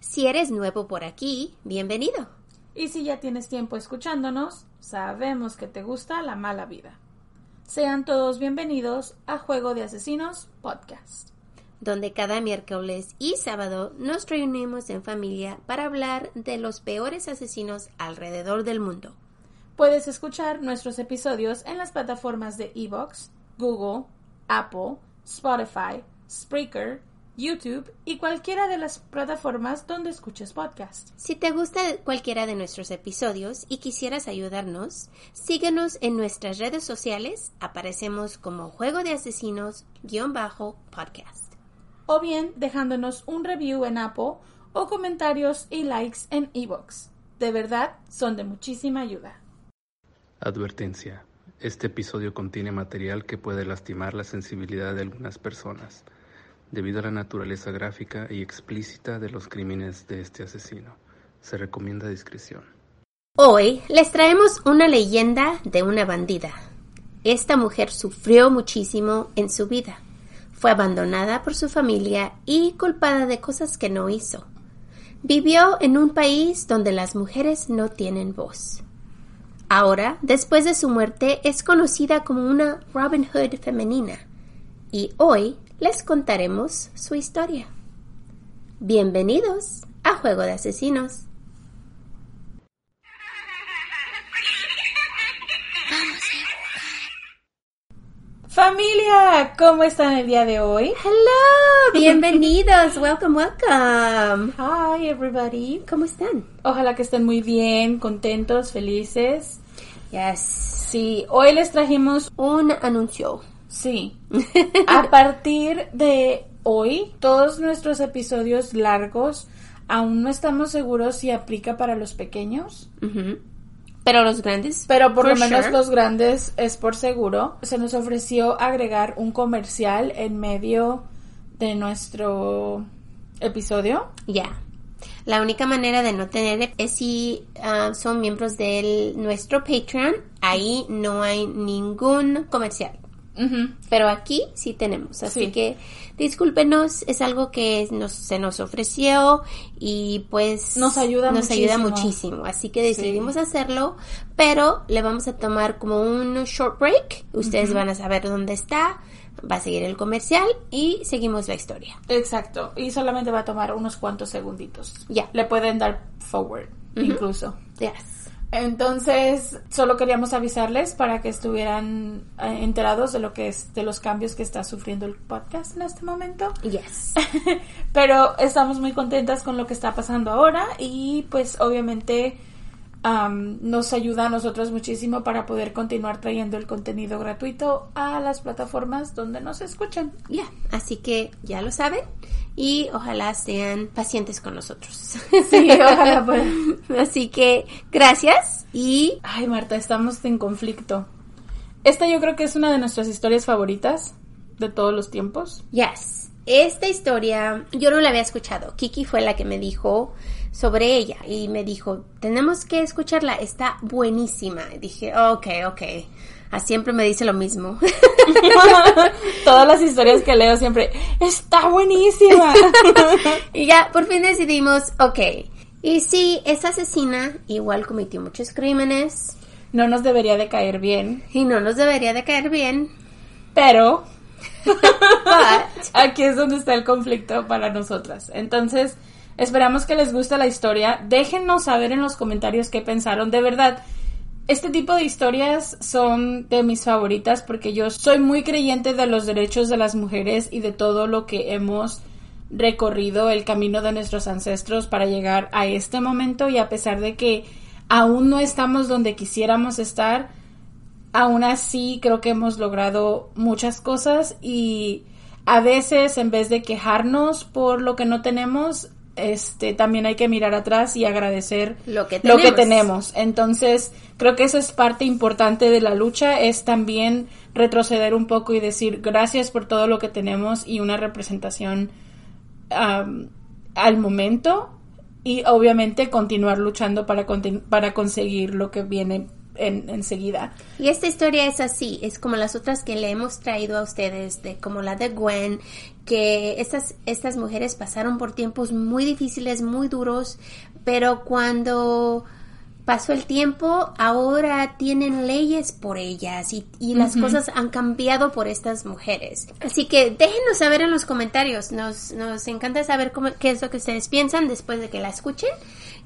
Si eres nuevo por aquí, bienvenido. Y si ya tienes tiempo escuchándonos, sabemos que te gusta la mala vida. Sean todos bienvenidos a Juego de Asesinos Podcast, donde cada miércoles y sábado nos reunimos en familia para hablar de los peores asesinos alrededor del mundo. Puedes escuchar nuestros episodios en las plataformas de Evox, Google, Apple, Spotify, Spreaker, YouTube y cualquiera de las plataformas donde escuches podcast. Si te gusta cualquiera de nuestros episodios y quisieras ayudarnos, síguenos en nuestras redes sociales. Aparecemos como Juego de Asesinos-podcast. O bien dejándonos un review en Apple o comentarios y likes en Evox. De verdad, son de muchísima ayuda. Advertencia. Este episodio contiene material que puede lastimar la sensibilidad de algunas personas, debido a la naturaleza gráfica y explícita de los crímenes de este asesino. Se recomienda discreción. Hoy les traemos una leyenda de una bandida. Esta mujer sufrió muchísimo en su vida. Fue abandonada por su familia y culpada de cosas que no hizo. Vivió en un país donde las mujeres no tienen voz. Ahora, después de su muerte, es conocida como una Robin Hood femenina y hoy les contaremos su historia. Bienvenidos a Juego de Asesinos. Familia, ¿cómo están el día de hoy? Hello, bienvenidos, welcome, welcome. Hi everybody. ¿Cómo están? Ojalá que estén muy bien, contentos, felices. Yes. Sí, hoy les trajimos un anuncio. Sí. A partir de hoy, todos nuestros episodios largos, aún no estamos seguros si aplica para los pequeños. Pero los grandes. Pero por lo menos los grandes es por seguro. Se nos ofreció agregar un comercial en medio de nuestro episodio. Ya. La única manera de no tener es si ah, son miembros de nuestro Patreon. Ahí no hay ningún comercial. Pero aquí sí tenemos, así que discúlpenos, es algo que nos, se nos ofreció y pues nos ayuda nos muchísimo. ayuda muchísimo, así que decidimos hacerlo, pero le vamos a tomar como un short break, ustedes van a saber dónde está, va a seguir el comercial y seguimos la historia. Exacto, y solamente va a tomar unos cuantos segunditos. Ya. Le pueden dar forward, incluso. Yes. Entonces, solo queríamos avisarles para que estuvieran eh, enterados de lo que es, de los cambios que está sufriendo el podcast en este momento. Yes. Pero estamos muy contentas con lo que está pasando ahora y pues obviamente nos ayuda a nosotros muchísimo para poder continuar trayendo el contenido gratuito a las plataformas donde nos escuchan. Ya, así que ya lo saben y ojalá sean pacientes con nosotros. Sí, ojalá puedan. Así que gracias y... Ay, Marta, estamos en conflicto. Esta yo creo que es una de nuestras historias favoritas de todos los tiempos. Yes. Esta historia yo no la había escuchado. Kiki fue la que me dijo sobre ella y me dijo, tenemos que escucharla, está buenísima. Y dije, ok, ok. A ah, siempre me dice lo mismo. Todas las historias que leo siempre, está buenísima. y ya, por fin decidimos, ok. Y si es asesina, igual cometió muchos crímenes. No nos debería de caer bien. Y no nos debería de caer bien. Pero... aquí es donde está el conflicto para nosotras. Entonces, Esperamos que les guste la historia. Déjenos saber en los comentarios qué pensaron. De verdad, este tipo de historias son de mis favoritas porque yo soy muy creyente de los derechos de las mujeres y de todo lo que hemos recorrido el camino de nuestros ancestros para llegar a este momento y a pesar de que aún no estamos donde quisiéramos estar, aún así creo que hemos logrado muchas cosas y a veces en vez de quejarnos por lo que no tenemos, este, también hay que mirar atrás y agradecer lo que, tenemos. lo que tenemos. Entonces, creo que eso es parte importante de la lucha, es también retroceder un poco y decir gracias por todo lo que tenemos y una representación al momento y obviamente continuar luchando para, para conseguir lo que viene en, enseguida. Y esta historia es así, es como las otras que le hemos traído a ustedes, de como la de Gwen, que estas, estas mujeres pasaron por tiempos muy difíciles, muy duros, pero cuando pasó el tiempo, ahora tienen leyes por ellas y, y las cosas han cambiado por estas mujeres. Así que déjenos saber en los comentarios, nos, nos encanta saber cómo, qué es lo que ustedes piensan después de que la escuchen.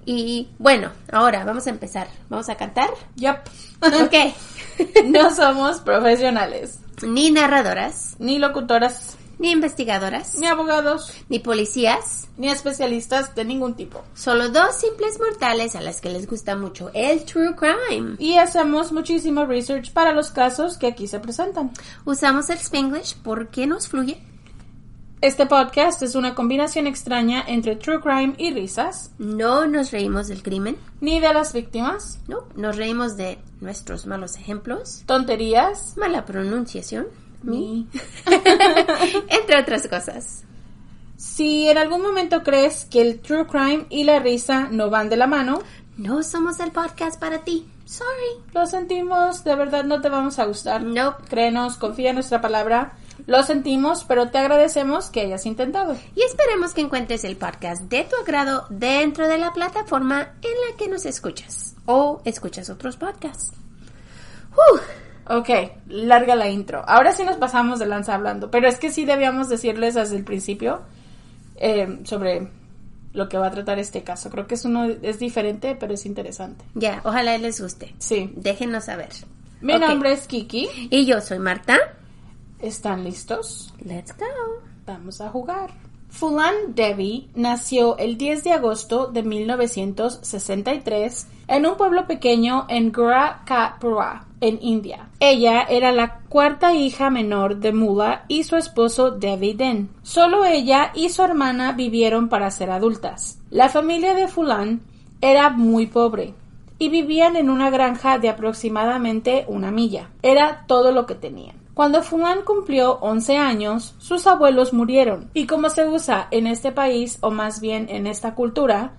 Y bueno, ahora vamos a empezar. ¿Vamos a cantar? Yup. Ok. no somos profesionales, ni narradoras, ni locutoras, ni investigadoras, ni abogados, ni policías, ni especialistas de ningún tipo. solo dos simples mortales a las que les gusta mucho el true crime. Y hacemos muchísimo research para los casos que aquí se presentan. Usamos el Spanglish. Porque nos fluye. Este podcast es una combinación extraña entre true crime y risas, No nos reímos del crimen, ni de las víctimas, no, nos reímos de nuestros malos ejemplos, tonterías, mala pronunciación, ni... entre otras cosas. Si en algún momento crees que el true crime y la risa no van de la mano, No somos el podcast para ti. Sorry. lo sentimos, de verdad no te vamos a gustar. Nope. Créenos, confía en nuestra palabra. Lo sentimos, pero te agradecemos que hayas intentado. Y esperemos que encuentres el podcast de tu agrado dentro de la plataforma en la que nos escuchas o escuchas otros podcasts. ¡Uh! Ok, larga la intro. Ahora sí nos pasamos de lanza hablando, pero es que sí debíamos decirles desde el principio eh, sobre lo que va a tratar este caso. Creo que es uno es diferente, pero es interesante. Ya, ojalá les guste. Sí. Déjenos saber. Mi nombre es Kiki. Y yo soy Marta. ¿Están listos? Let's go. Vamos a jugar. Fulan Devi nació el 10 de agosto de 1963 en un pueblo pequeño en Gorakhpur, en India. Ella era la cuarta hija menor de Mula y su esposo Devi Den. Solo ella y su hermana vivieron para ser adultas. La familia de Fulan era muy pobre y vivían en una granja de aproximadamente una milla. Era todo lo que tenían. Cuando Fulan cumplió 11 años, sus abuelos murieron, y como se usa en este país, o más bien en esta cultura,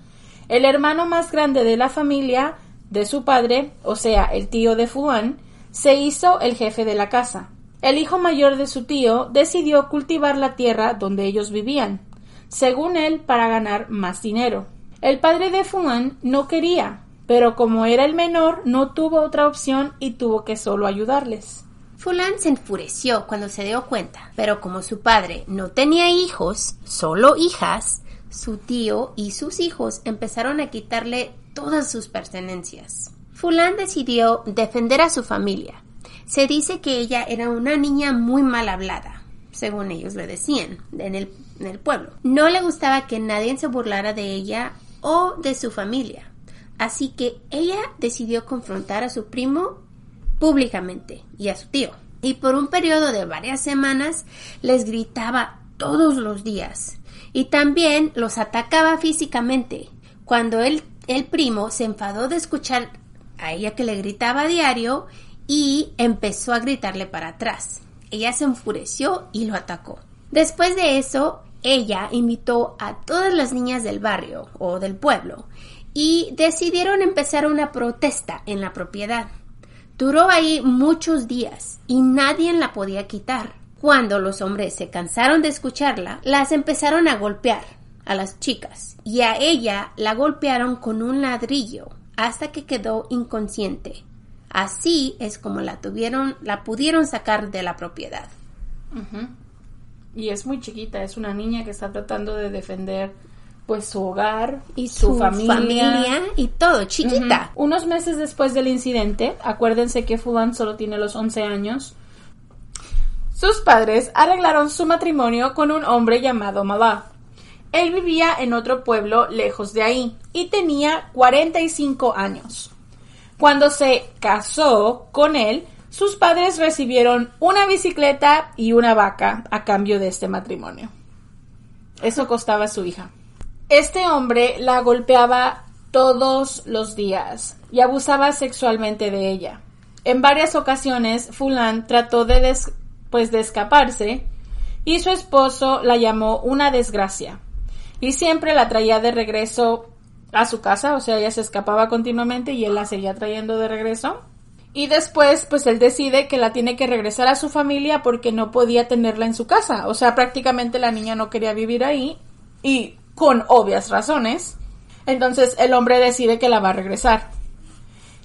el hermano más grande de la familia de su padre, o sea, el tío de Fulan, se hizo el jefe de la casa. El hijo mayor de su tío decidió cultivar la tierra donde ellos vivían, según él, para ganar más dinero. El padre de Fulan no quería, pero como era el menor, no tuvo otra opción y tuvo que solo ayudarles. Fulan se enfureció cuando se dio cuenta, pero como su padre no tenía hijos, solo hijas, su tío y sus hijos empezaron a quitarle todas sus pertenencias. Fulan decidió defender a su familia. Se dice que ella era una niña muy mal hablada, según ellos le decían, en el, en el pueblo. No le gustaba que nadie se burlara de ella o de su familia. Así que ella decidió confrontar a su primo públicamente y a su tío. Y por un periodo de varias semanas les gritaba todos los días y también los atacaba físicamente. Cuando el, el primo se enfadó de escuchar a ella que le gritaba a diario y empezó a gritarle para atrás. Ella se enfureció y lo atacó. Después de eso, ella invitó a todas las niñas del barrio o del pueblo y decidieron empezar una protesta en la propiedad. Duró ahí muchos días y nadie la podía quitar. Cuando los hombres se cansaron de escucharla, las empezaron a golpear a las chicas y a ella la golpearon con un ladrillo hasta que quedó inconsciente. Así es como la tuvieron, la pudieron sacar de la propiedad. Y es muy chiquita, es una niña que está tratando de defender pues su hogar Y su, familia. y todo, chiquita. Unos meses después del incidente, acuérdense que Fulan solo tiene los 11 años, sus padres arreglaron su matrimonio con un hombre llamado Malá. Él vivía en otro pueblo lejos de ahí y tenía 45 años. Cuando se casó con él, sus padres recibieron una bicicleta y una vaca a cambio de este matrimonio. Eso costaba a su hija. Este hombre la golpeaba todos los días y abusaba sexualmente de ella. En varias ocasiones, Fulan trató de, pues, de escaparse y su esposo la llamó una desgracia y siempre la traía de regreso a su casa, o sea, ella se escapaba continuamente y él la seguía trayendo de regreso. Y después, pues él decide que la tiene que regresar a su familia porque no podía tenerla en su casa. O sea, prácticamente la niña no quería vivir ahí y con obvias razones. Entonces el hombre decide que la va a regresar.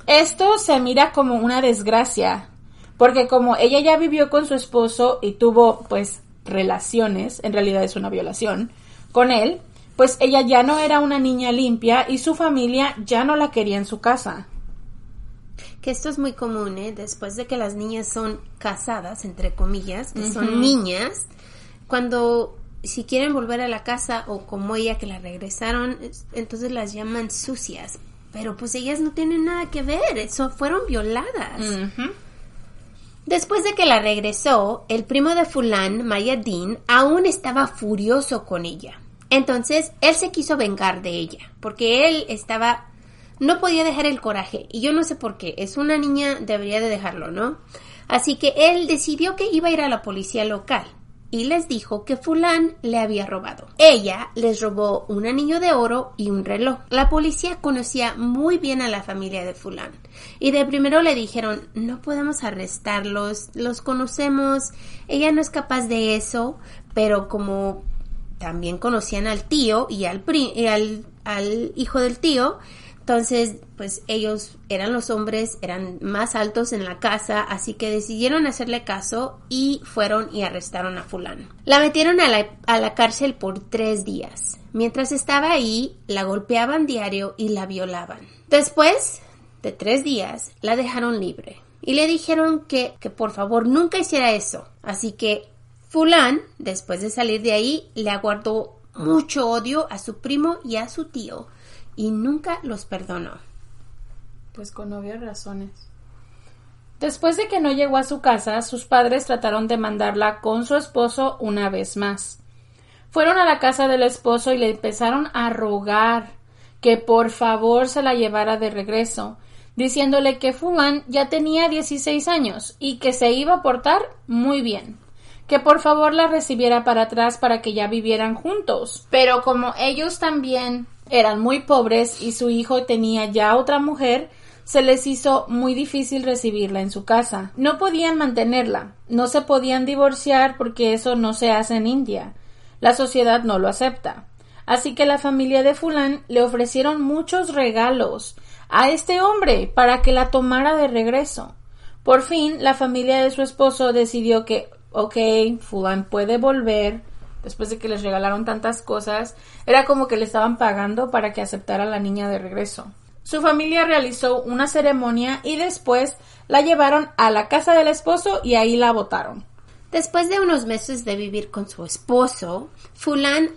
Esto se mira como una desgracia, porque como ella ya vivió con su esposo y tuvo pues relaciones, en realidad es una violación, con él, pues ella ya no era una niña limpia y su familia ya no la quería en su casa. Que esto es muy común, ¿eh? Después de que las niñas son casadas, entre comillas, que son niñas, cuando si quieren volver a la casa o como ella que la regresaron, entonces las llaman sucias. Pero pues ellas no tienen nada que ver, eso fueron violadas. Después de que la regresó, el primo de Fulán, Mayadin, aún estaba furioso con ella. Entonces, él se quiso vengar de ella, porque él estaba... no podía dejar el coraje, y yo no sé por qué, es una niña, debería de dejarlo, ¿no? Así que él decidió que iba a ir a la policía local y les dijo que fulán le había robado. Ella les robó un anillo de oro y un reloj. La policía conocía muy bien a la familia de fulán y de primero le dijeron no podemos arrestarlos, los conocemos, ella no es capaz de eso, pero como también conocían al tío y al, al, al hijo del tío, entonces, pues ellos eran los hombres, eran más altos en la casa, así que decidieron hacerle caso y fueron y arrestaron a fulano. La metieron a la, a la cárcel por tres días. Mientras estaba ahí, la golpeaban diario y la violaban. Después de tres días, la dejaron libre y le dijeron que, que por favor nunca hiciera eso. Así que Fulán, después de salir de ahí, le aguardó mucho odio a su primo y a su tío y nunca los perdonó. Pues con obvias razones. Después de que no llegó a su casa, sus padres trataron de mandarla con su esposo una vez más. Fueron a la casa del esposo y le empezaron a rogar que por favor se la llevara de regreso, diciéndole que Fulán ya tenía 16 años y que se iba a portar muy bien, que por favor la recibiera para atrás para que ya vivieran juntos. Pero como ellos también eran muy pobres y su hijo tenía ya otra mujer, se les hizo muy difícil recibirla en su casa. No podían mantenerla, no se podían divorciar porque eso no se hace en India. La sociedad no lo acepta. Así que la familia de Fulán le ofrecieron muchos regalos a este hombre para que la tomara de regreso. Por fin, la familia de su esposo decidió que, ok, Fulán puede volver, después de que les regalaron tantas cosas, era como que le estaban pagando para que aceptara a la niña de regreso. Su familia realizó una ceremonia y después la llevaron a la casa del esposo y ahí la botaron. Después de unos meses de vivir con su esposo, Fulán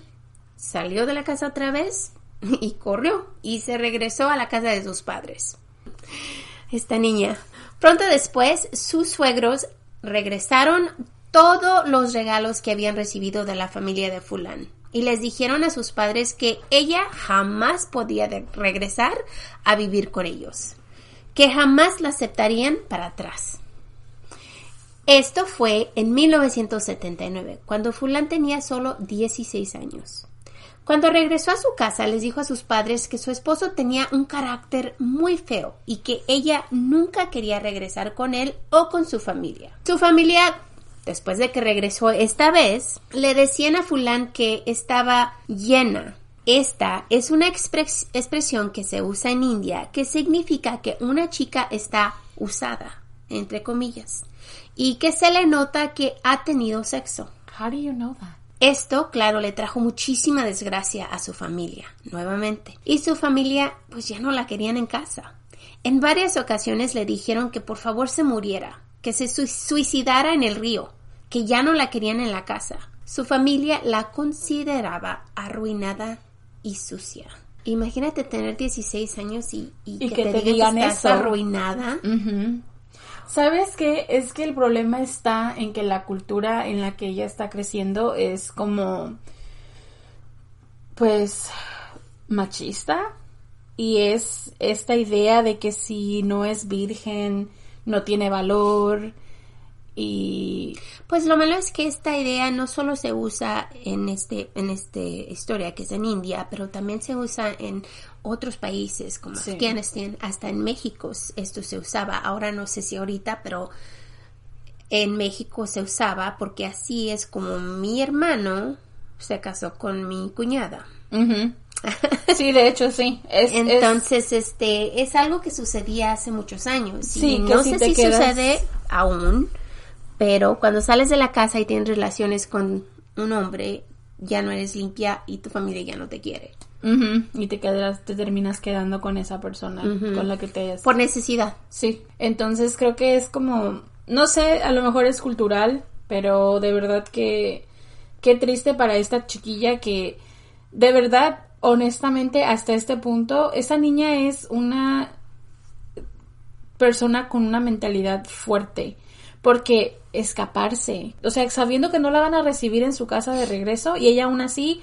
salió de la casa otra vez y corrió y se regresó a la casa de sus padres. Esta niña. Pronto después, sus suegros regresaron todos los regalos que habían recibido de la familia de Fulán y les dijeron a sus padres que ella jamás podía regresar a vivir con ellos, que jamás la aceptarían para atrás. Esto fue en 1979, cuando Fulán tenía solo 16 años. Cuando regresó a su casa, les dijo a sus padres que su esposo tenía un carácter muy feo y que ella nunca quería regresar con él o con su familia. Su familia después de que regresó esta vez, le decían a fulán que estaba llena. Esta es una expresión que se usa en India que significa que una chica está usada, entre comillas, y que se le nota que ha tenido sexo. How do you know that? Esto, claro, le trajo muchísima desgracia a su familia, nuevamente. Y su familia, pues ya no la querían en casa. En varias ocasiones le dijeron que por favor se muriera, que se suicidara en el río, que ya no la querían en la casa. Su familia la consideraba arruinada y sucia. Imagínate tener 16 años y, que, te, digan, que estás arruinada. ¿Sabes qué? Es que el problema está en que la cultura en la que ella está creciendo es como, pues, machista. Y es esta idea de que si no es virgen, no tiene valor y Pues lo malo es que esta idea no solo se usa en este en esta historia que es en India, pero también se usa en otros países como Sí. Afganistán, hasta en México esto se usaba. Ahora no sé si ahorita, pero en México se usaba porque así es como mi hermano se casó con mi cuñada. Sí, de hecho sí. Es, es- Entonces, este, es algo que sucedía hace muchos años. Sí, y no sé si quedas- sucede aún, pero cuando sales de la casa y tienes relaciones con un hombre, ya no eres limpia y tu familia ya no te quiere. Y te quedas, te terminas quedando con esa persona con la que te hayas Por necesidad. Sí, entonces creo que es como, no sé, a lo mejor es cultural, pero de verdad que qué triste para esta chiquilla que de verdad, honestamente, hasta este punto, esa niña es una persona con una mentalidad fuerte, porque escaparse, o sea, sabiendo que no la van a recibir en su casa de regreso y ella aún así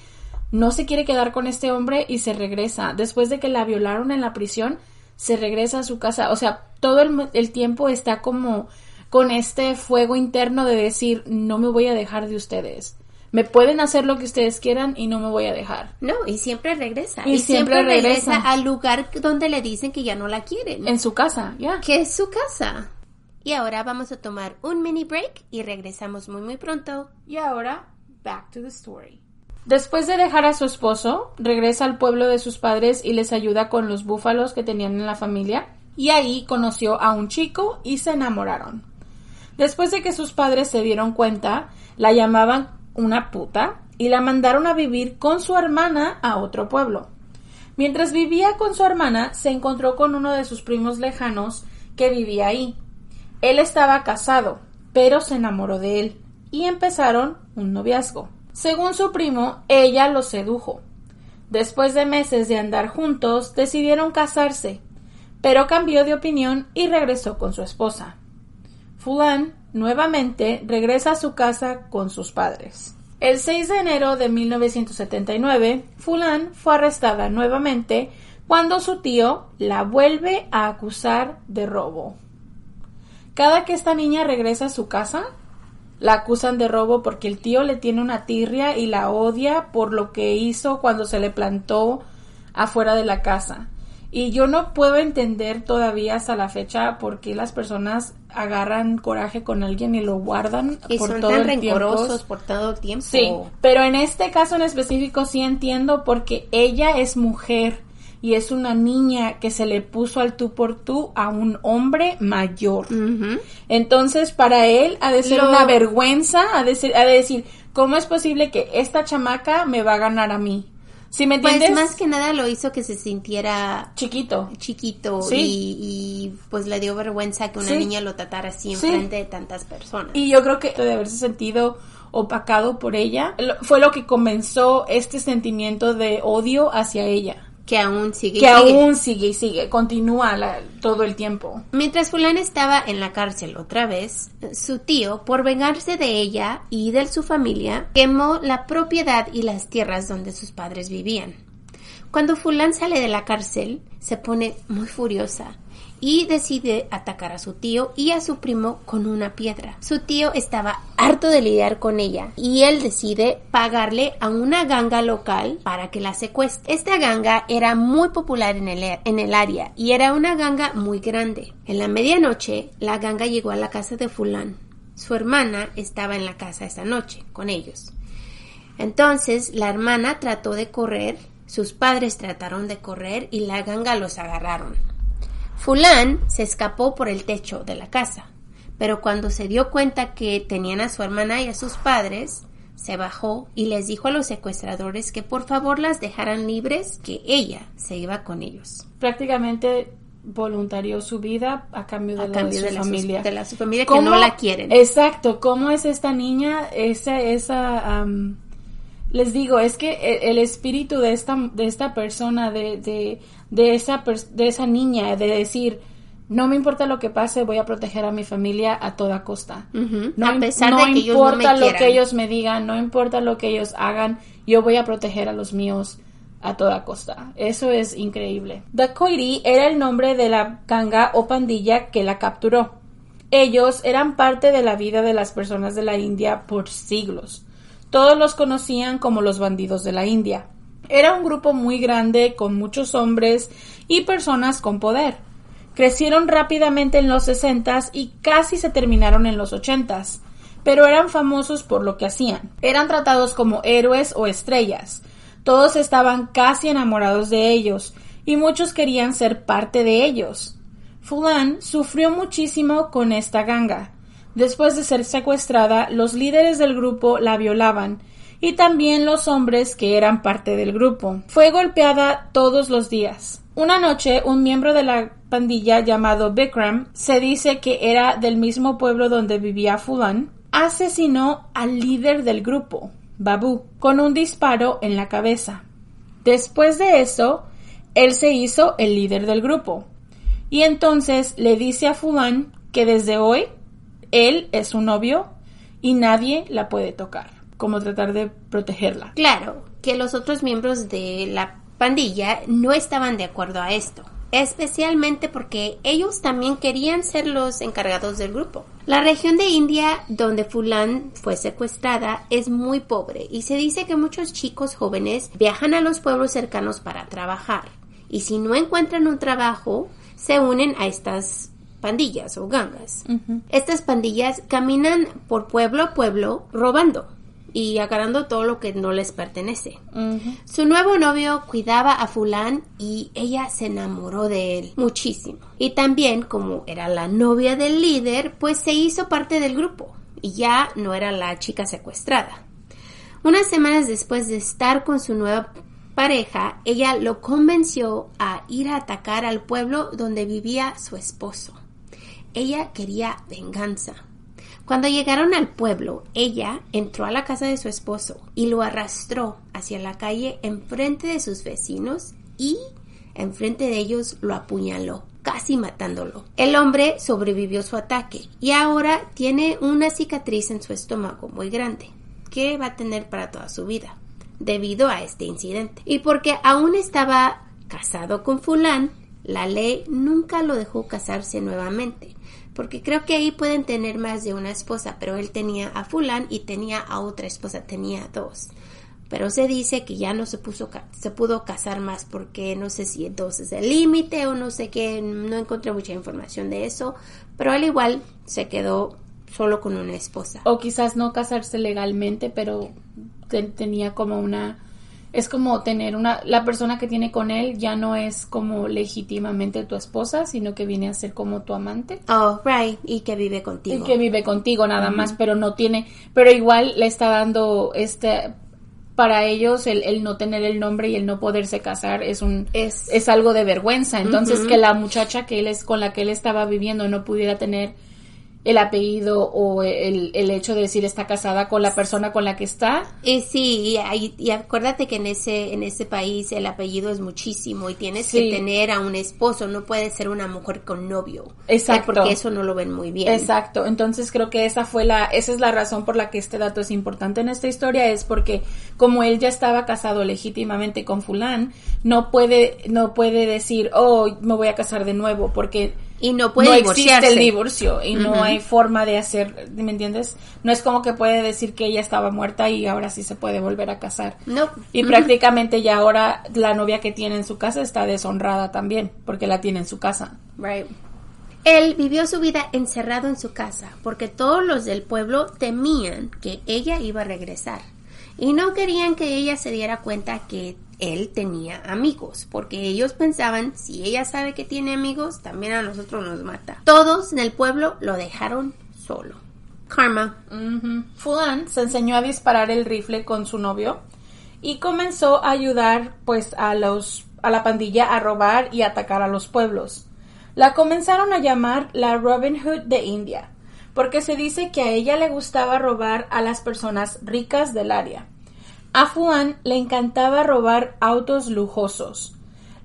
no se quiere quedar con este hombre y se regresa. Después de que la violaron en la prisión, se regresa a su casa. O sea, todo el, el tiempo está como con este fuego interno de decir, no me voy a dejar de ustedes. Me pueden hacer lo que ustedes quieran y no me voy a dejar. No, y siempre regresa. Y siempre regresa. al lugar donde le dicen que ya no la quieren. En su casa, ya. que es su casa. Y ahora vamos a tomar un mini break y regresamos muy muy pronto. Y ahora, back to the story. Después de dejar a su esposo, regresa al pueblo de sus padres y les ayuda con los búfalos que tenían en la familia. Y ahí conoció a un chico y se enamoraron. Después de que sus padres se dieron cuenta, la llamaban una puta y la mandaron a vivir con su hermana a otro pueblo. Mientras vivía con su hermana, se encontró con uno de sus primos lejanos que vivía ahí. Él estaba casado, pero se enamoró de él y empezaron un noviazgo. Según su primo, ella lo sedujo. Después de meses de andar juntos, decidieron casarse, pero cambió de opinión y regresó con su esposa. Fulan nuevamente regresa a su casa con sus padres. El 6 de enero de 1979, Fulan fue arrestada nuevamente cuando su tío la vuelve a acusar de robo. Cada que esta niña regresa a su casa, la acusan de robo porque el tío le tiene una tirria y la odia por lo que hizo cuando se le plantó afuera de la casa. Y yo no puedo entender todavía hasta la fecha por qué las personas agarran coraje con alguien y lo guardan Y por son todo tan el tiempo. rencorosos por todo el tiempo. Sí, pero en este caso en específico sí entiendo porque ella es mujer y es una niña que se le puso al tú por tú a un hombre mayor. Entonces, para él ha de ser Lo- una vergüenza, ha de, ser- ha de decir, ¿cómo es posible que esta chamaca me va a ganar a mí? ¿Sí me entiendes? Pues más que nada lo hizo que se sintiera Chiquito. chiquito Sí. y, y, pues le dio vergüenza que una Sí. niña lo tratara así en frente de tantas personas. Y yo creo que de haberse sentido opacado por ella, fue lo que comenzó este sentimiento de odio hacia ella. Que aún sigue. y que sigue. aún sigue y sigue, continúa la- todo el tiempo. Mientras fulana estaba en la cárcel otra vez, su tío, por vengarse de ella y de su familia, quemó la propiedad y las tierras donde sus padres vivían. Cuando fulán sale de la cárcel, se pone muy furiosa y decide atacar a su tío y a su primo con una piedra. Su tío estaba harto de lidiar con ella y él decide pagarle a una ganga local para que la secuestre. Esta ganga era muy popular en el, en el área y era una ganga muy grande. En la medianoche, la ganga llegó a la casa de fulán. Su hermana estaba en la casa esa noche con ellos. Entonces la hermana trató de correr, sus padres trataron de correr y la ganga los agarraron. Fulán se escapó por el techo de la casa, pero cuando se dio cuenta que tenían a su hermana y a sus padres, se bajó y les dijo a los secuestradores que por favor las dejaran libres, que ella se iba con ellos. Prácticamente voluntarió su vida a cambio de, A lo cambio de de su la, familia. de la su familia que ¿Cómo- no la quieren. Exacto, ¿cómo es esta niña? Esa, esa, am, les digo, es que e- el, espíritu de esta, de esta persona, de, de, de esa, de esa niña, de decir, no me importa lo que pase, voy a proteger a mi familia a toda costa. No, a im- pesar no de que ellos no me importa lo quieran. que ellos me digan, no importa lo que ellos hagan, yo voy a proteger a los míos a toda costa. Eso es increíble. Dacoity era el nombre de la ganga o pandilla que la capturó. Ellos eran parte de la vida de las personas de la India por siglos. Todos los conocían como los bandidos de la India. Era un grupo muy grande con muchos hombres y personas con poder. Crecieron rápidamente en los sesentas y casi se terminaron en los ochentas, pero eran famosos por lo que hacían. Eran tratados como héroes o estrellas. Todos estaban casi enamorados de ellos y muchos querían ser parte de ellos. Fulan sufrió muchísimo con esta ganga. Después de ser secuestrada, los líderes del grupo la violaban y también los hombres que eran parte del grupo. Fue golpeada todos los días. Una noche, un miembro de la pandilla llamado Bikram, se dice que era del mismo pueblo donde vivía Fulan, asesinó al líder del grupo, Babu, con un disparo en la cabeza. Después de eso, él se hizo el líder del grupo. Y entonces le dice a Fulan que desde hoy él es su novio y nadie la puede tocar, como tratar de protegerla. Claro, que los otros miembros de la pandilla no estaban de acuerdo a esto, especialmente porque ellos también querían ser los encargados del grupo. La región de India donde Fulan fue secuestrada es muy pobre y se dice que muchos chicos jóvenes viajan a los pueblos cercanos para trabajar y si no encuentran un trabajo se unen a estas pandillas o gangas. Estas pandillas caminan por pueblo a pueblo robando y agarrando todo lo que no les pertenece. Su nuevo novio cuidaba a Fulán y ella se enamoró de él muchísimo. Y también, como era la novia del líder, pues se hizo parte del grupo y ya no era la chica secuestrada. Unas semanas después de estar con su nueva pareja, ella lo convenció a ir a atacar al pueblo donde vivía su esposo. Ella quería venganza. Cuando llegaron al pueblo, ella entró a la casa de su esposo y lo arrastró hacia la calle enfrente de sus vecinos y enfrente de ellos lo apuñaló, casi matándolo. El hombre sobrevivió su ataque y ahora tiene una cicatriz en su estómago muy grande que va a tener para toda su vida debido a este incidente. Y porque aún estaba casado con fulán, la ley nunca lo dejó casarse nuevamente porque creo que ahí pueden tener más de una esposa, pero él tenía a fulán y tenía a otra esposa, tenía dos. Pero se dice que ya no se puso se pudo casar más porque no sé si entonces el límite o no sé qué, no encontré mucha información de eso, pero al igual se quedó solo con una esposa. O quizás no casarse legalmente, pero tenía como una es como tener una, la persona que tiene con él ya no es como legítimamente tu esposa, sino que viene a ser como tu amante. Oh, right, y que vive contigo. Y que vive contigo nada más, pero no tiene, pero igual le está dando este, para ellos el, el, no tener el nombre y el no poderse casar es un es, es algo de vergüenza entonces que la muchacha que él es con la que él estaba viviendo no pudiera tener el apellido o el, el, hecho de decir está casada con la persona con la que está. Eh, sí, y, y, acuérdate que en ese, en ese país el apellido es muchísimo y tienes que tener a un esposo, no puede ser una mujer con novio. Exacto. Porque eso no lo ven muy bien. Exacto, entonces creo que esa fue la, esa es la razón por la que este dato es importante en esta historia, es porque como él ya estaba casado legítimamente con fulán, no puede, no puede decir, oh, me voy a casar de nuevo, porque y no puede no existe el divorcio y no hay forma de hacer, ¿me entiendes? No es como que puede decir que ella estaba muerta y ahora sí se puede volver a casar. No. Y prácticamente ya ahora la novia que tiene en su casa está deshonrada también, porque la tiene en su casa. Right. Él vivió su vida encerrado en su casa, porque todos los del pueblo temían que ella iba a regresar y no querían que ella se diera cuenta que él tenía amigos, porque ellos pensaban, si ella sabe que tiene amigos, también a nosotros nos mata. Todos en el pueblo lo dejaron solo. Karma. Fulan se enseñó a disparar el rifle con su novio y comenzó a ayudar pues a los a la pandilla a robar y atacar a los pueblos. La comenzaron a llamar la Robin Hood de India porque se dice que a ella le gustaba robar a las personas ricas del área. A Fuan le encantaba robar autos lujosos.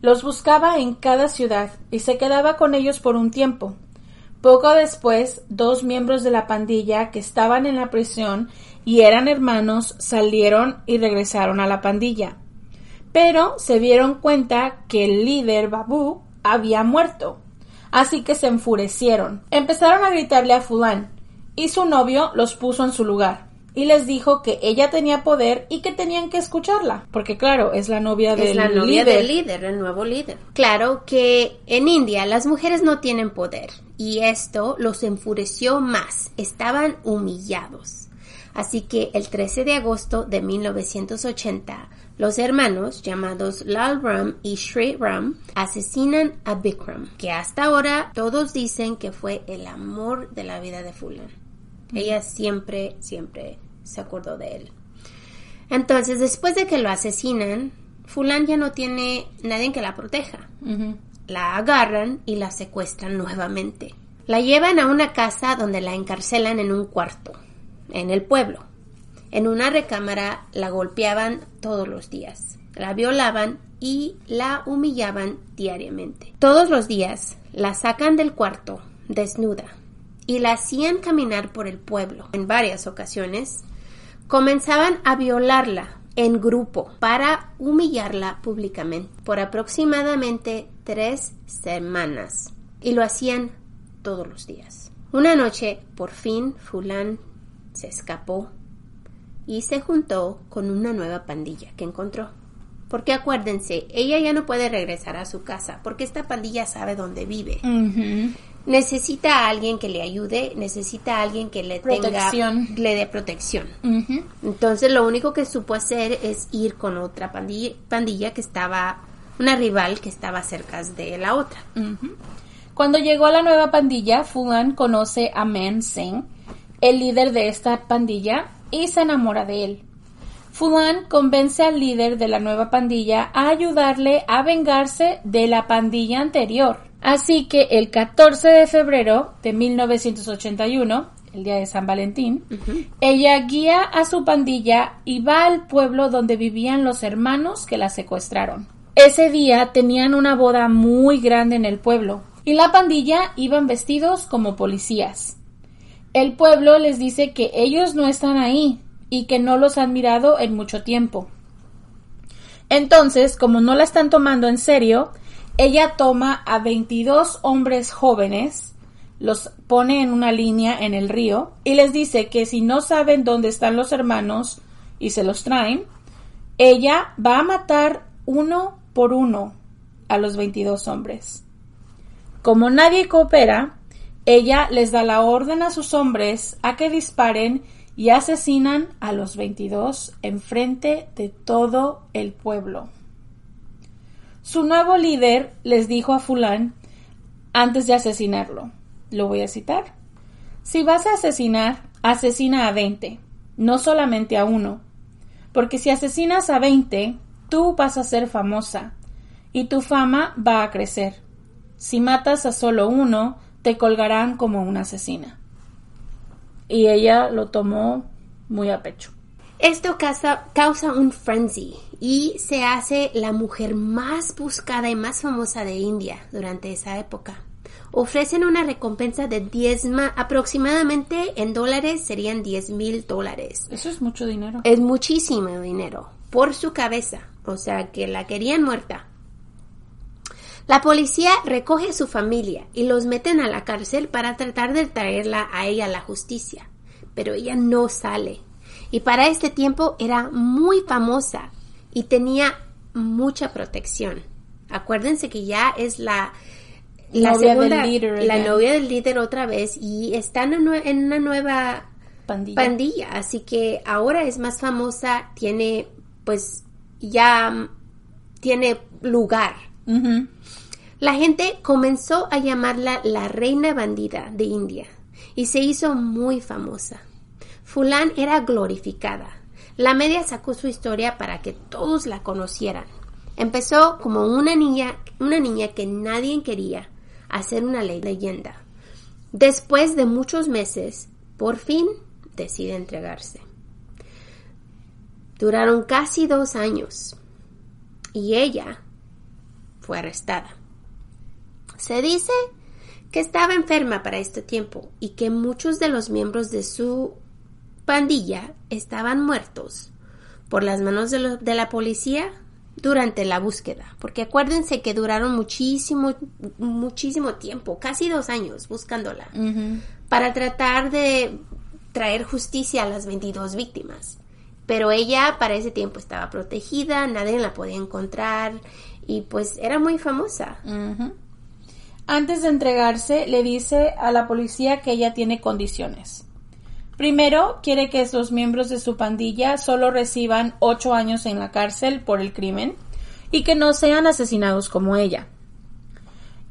Los buscaba en cada ciudad y se quedaba con ellos por un tiempo. Poco después, dos miembros de la pandilla que estaban en la prisión y eran hermanos salieron y regresaron a la pandilla. Pero se dieron cuenta que el líder Babu había muerto Así que se enfurecieron. Empezaron a gritarle a Fulán y su novio los puso en su lugar y les dijo que ella tenía poder y que tenían que escucharla, porque claro, es la novia del es la novia líder. del líder, el nuevo líder. Claro que en India las mujeres no tienen poder y esto los enfureció más. Estaban humillados. Así que el 13 de agosto de 1980, los hermanos llamados Lal Ram y Shri Ram asesinan a Bikram, que hasta ahora todos dicen que fue el amor de la vida de Fulan. Ella siempre, siempre se acordó de él. Entonces, después de que lo asesinan, Fulan ya no tiene nadie que la proteja. La agarran y la secuestran nuevamente. La llevan a una casa donde la encarcelan en un cuarto, en el pueblo. En una recámara la golpeaban todos los días, la violaban y la humillaban diariamente. Todos los días la sacan del cuarto desnuda y la hacían caminar por el pueblo. En varias ocasiones comenzaban a violarla en grupo para humillarla públicamente por aproximadamente tres semanas y lo hacían todos los días. Una noche, por fin, Fulán se escapó y se juntó con una nueva pandilla que encontró. Porque acuérdense, ella ya no puede regresar a su casa porque esta pandilla sabe dónde vive. Necesita a alguien que le ayude, necesita a alguien que le Protección. tenga, le dé protección. Entonces lo único que supo hacer es ir con otra pandilla, pandilla que estaba, una rival que estaba cerca de la otra. Cuando llegó a la nueva pandilla, Fulan conoce a Man Singh, el líder de esta pandilla, y se enamora de él. Fulan convence al líder de la nueva pandilla a ayudarle a vengarse de la pandilla anterior. Así que el 14 de febrero de 1981, el día de San Valentín, ella guía a su pandilla y va al pueblo donde vivían los hermanos que la secuestraron. Ese día tenían una boda muy grande en el pueblo y la pandilla iban vestidos como policías. El pueblo les dice que ellos no están ahí y que no los han mirado en mucho tiempo. Entonces, como no la están tomando en serio, ella toma a 22 hombres jóvenes, los pone en una línea en el río y les dice que si no saben dónde están los hermanos y se los traen, ella va a matar uno por uno a los 22 hombres. Como nadie coopera, ella les da la orden a sus hombres a que disparen y asesinan a los 22 enfrente de todo el pueblo. Su nuevo líder les dijo a Fulán antes de asesinarlo, lo voy a citar, si vas a asesinar, asesina a 20, no solamente a uno, porque si asesinas a 20, tú vas a ser famosa y tu fama va a crecer. Si matas a solo uno, te colgarán como una asesina. Y ella lo tomó muy a pecho. Esto causa, causa un frenzy y se hace la mujer más buscada y más famosa de India durante esa época. Ofrecen una recompensa de 10 ma- aproximadamente en dólares serían 10 mil dólares. Eso es mucho dinero. Es muchísimo dinero por su cabeza, o sea que la querían muerta. La policía recoge a su familia y los meten a la cárcel para tratar de traerla a ella a la justicia, pero ella no sale. Y para este tiempo era muy famosa y tenía mucha protección. Acuérdense que ya es la, la Novia del segunda, líder la novia del líder otra vez y están en una nueva Pandilla. pandilla, así que ahora es más famosa, tiene pues ya tiene lugar. La gente comenzó a llamarla la reina bandida de India y se hizo muy famosa. Fulán era glorificada. La media sacó su historia para que todos la conocieran. Empezó como una niña, una niña que nadie quería, a ser una le- leyenda. Después de muchos meses, por fin decide entregarse. Duraron casi dos años y ella fue arrestada. Se dice que estaba enferma para este tiempo y que muchos de los miembros de su pandilla estaban muertos por las manos de, lo- de la policía, durante la búsqueda, porque acuérdense que duraron muchísimo, muchísimo tiempo, casi dos años buscándola, para tratar de traer justicia a las 22 víctimas. Pero ella para ese tiempo estaba protegida, nadie la podía encontrar y pues era muy famosa. Antes de entregarse, le dice a la policía que ella tiene condiciones. Primero, quiere que los miembros de su pandilla solo reciban ocho años en la cárcel por el crimen y que no sean asesinados como ella.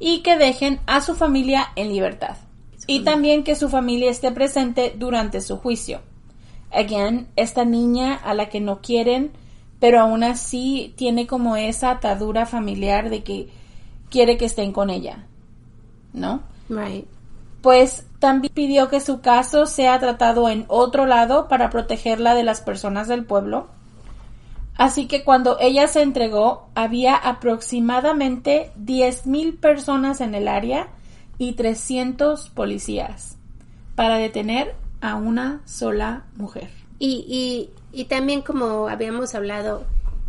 Y que dejen a su familia en libertad. Y también que su familia esté presente durante su juicio. Again, esta niña a la que no quieren, pero aún así tiene como esa atadura familiar de que quiere que estén con ella. ¿No? Right pues también pidió que su caso sea tratado en otro lado para protegerla de las personas del pueblo. Así que cuando ella se entregó, había aproximadamente 10.000 personas en el área y 300 policías para detener a una sola mujer. Y, y, y también como habíamos hablado,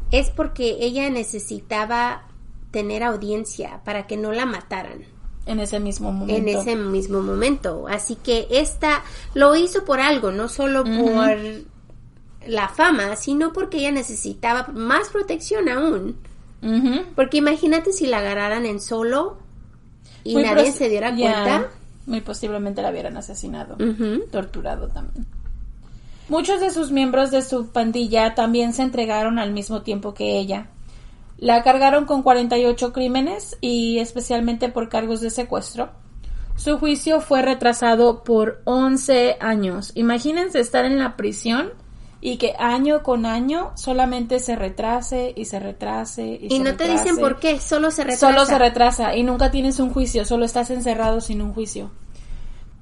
es porque ella necesitaba tener audiencia para que no la mataran. En ese mismo momento. En ese mismo momento. Así que esta lo hizo por algo, no solo por la fama, sino porque ella necesitaba más protección aún. Porque imagínate si la agarraran en solo y nadie se diera cuenta. Muy posiblemente la hubieran asesinado, torturado también. Muchos de sus miembros de su pandilla también se entregaron al mismo tiempo que ella. La cargaron con 48 crímenes y especialmente por cargos de secuestro. Su juicio fue retrasado por 11 años. Imagínense estar en la prisión y que año con año solamente se retrase y se retrase y, y no te dicen por qué, solo se retrasa. Solo se retrasa y nunca tienes un juicio, solo estás encerrado sin un juicio.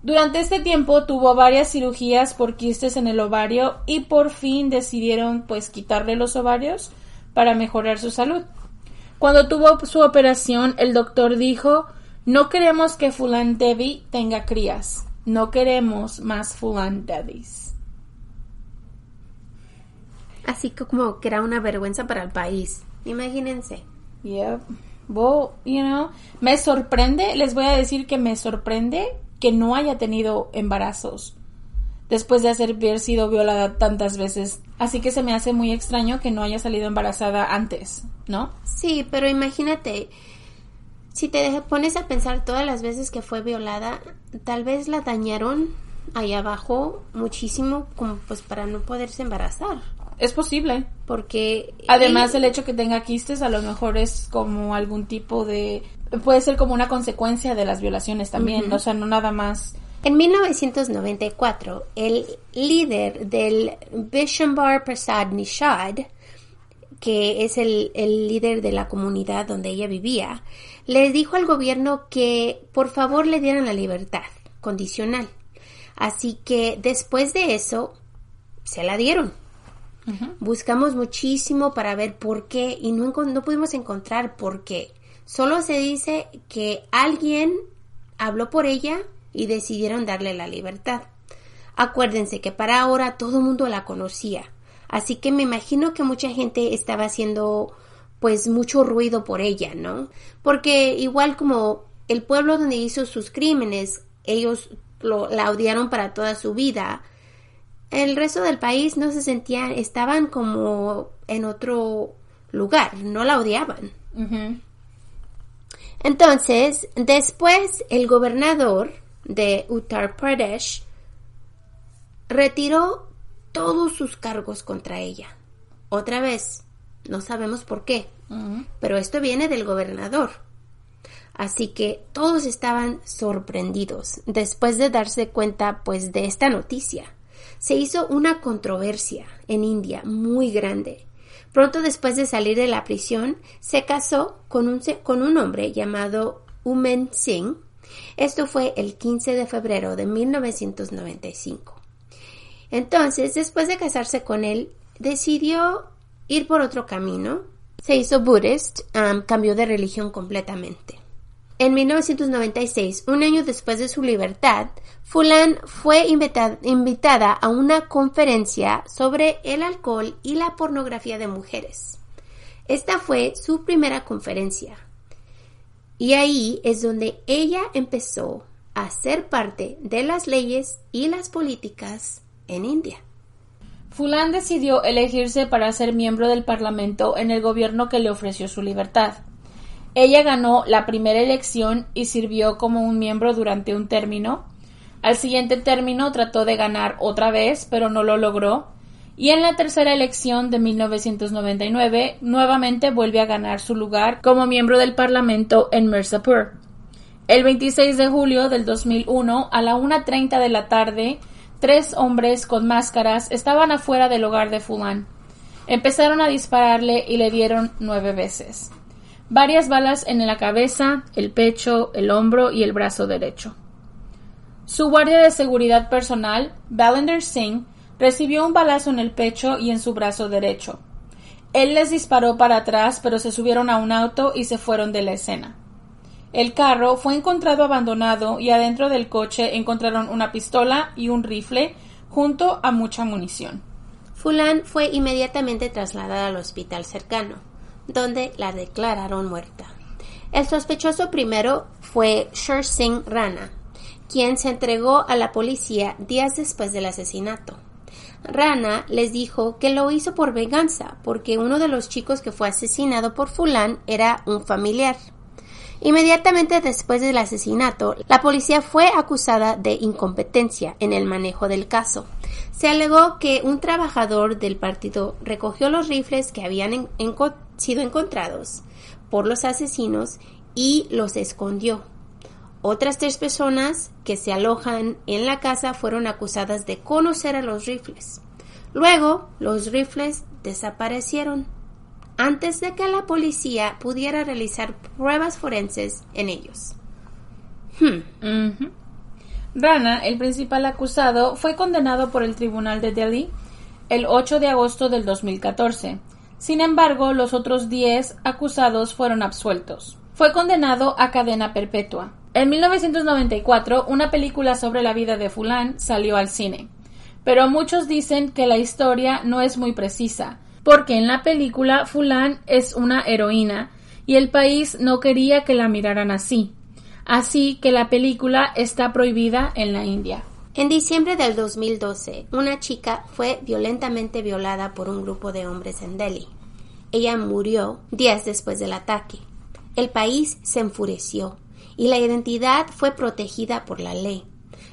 Durante este tiempo tuvo varias cirugías por quistes en el ovario y por fin decidieron pues quitarle los ovarios para mejorar su salud. Cuando tuvo su operación, el doctor dijo, no queremos que Fulan Devi tenga crías, no queremos más Fulan Devis. Así como que era una vergüenza para el país. Imagínense. Yep. Well, you know, me sorprende, les voy a decir que me sorprende que no haya tenido embarazos después de haber sido violada tantas veces. Así que se me hace muy extraño que no haya salido embarazada antes, ¿no? Sí, pero imagínate, si te pones a pensar todas las veces que fue violada, tal vez la dañaron ahí abajo muchísimo como pues para no poderse embarazar. Es posible. Porque... Además, el hecho que tenga quistes a lo mejor es como algún tipo de... Puede ser como una consecuencia de las violaciones también, o sea, no nada más en 1994, el líder del Bishambar Prasad Nishad, que es el, líder de la comunidad donde ella vivía, le dijo al gobierno que por favor le dieran la libertad condicional. Así que después de eso, se la dieron. Buscamos muchísimo para ver por qué y no, no pudimos encontrar por qué. Solo se dice que alguien habló por ella y decidieron darle la libertad. Acuérdense que para ahora todo el mundo la conocía, así que me imagino que mucha gente estaba haciendo pues mucho ruido por ella, ¿no? Porque igual como el pueblo donde hizo sus crímenes, ellos lo, la odiaron para toda su vida, el resto del país no se sentían, estaban como en otro lugar, no la odiaban. Entonces, después el gobernador de Uttar Pradesh retiró todos sus cargos contra ella. Otra vez, no sabemos por qué, pero esto viene del gobernador. Así que todos estaban sorprendidos después de darse cuenta pues de esta noticia. Se hizo una controversia en India muy grande. Pronto después de salir de la prisión, se casó con un, con un hombre llamado Umen Singh, esto fue el 15 de febrero de 1995. Entonces, después de casarse con él, decidió ir por otro camino. Se hizo Buddhist, um, cambió de religión completamente. En 1996, un año después de su libertad, Fulan fue invitada a una conferencia sobre el alcohol y la pornografía de mujeres. Esta fue su primera conferencia. Y ahí es donde ella empezó a ser parte de las leyes y las políticas en India. Fulan decidió elegirse para ser miembro del Parlamento en el gobierno que le ofreció su libertad. Ella ganó la primera elección y sirvió como un miembro durante un término. Al siguiente término trató de ganar otra vez, pero no lo logró. Y en la tercera elección de 1999 nuevamente vuelve a ganar su lugar como miembro del Parlamento en Mirzapur. El 26 de julio del 2001 a la 1.30 de la tarde Tres hombres con máscaras estaban afuera del hogar de Fulan. Empezaron a dispararle y le dieron nueve veces. Varias balas en la cabeza, el pecho, el hombro y el brazo derecho. Su guardia de seguridad personal, Ballinder Singh, recibió un balazo en el pecho y en su brazo derecho. Él les disparó para atrás, pero se subieron a un auto y se fueron de la escena. El carro fue encontrado abandonado y adentro del coche encontraron una pistola y un rifle junto a mucha munición. Fulan fue inmediatamente trasladada al hospital cercano, donde la declararon muerta. El sospechoso primero fue Sher Singh Rana, quien se entregó a la policía días después del asesinato. Rana les dijo que lo hizo por venganza, porque uno de los chicos que fue asesinado por Fulan era un familiar. Inmediatamente después del asesinato, la policía fue acusada de incompetencia en el manejo del caso. Se alegó que un trabajador del partido recogió los rifles que habían sido encontrados por los asesinos y los escondió. Otras tres personas que se alojan en la casa fueron acusadas de conocer a los rifles. Luego, los rifles desaparecieron antes de que la policía pudiera realizar pruebas forenses en ellos. Hmm. Rana, el principal acusado, fue condenado por el Tribunal de Delhi el 8 de agosto del 2014. Sin embargo, los otros 10 acusados fueron absueltos. Fue condenado a cadena perpetua. En 1994, una película sobre la vida de Fulan salió al cine. Pero muchos dicen que la historia no es muy precisa, porque en la película Fulan es una heroína y el país no quería que la miraran así. Así que la película está prohibida en la India. En diciembre del 2012, una chica fue violentamente violada por un grupo de hombres en Delhi. Ella murió días después del ataque. El país se enfureció y la identidad fue protegida por la ley.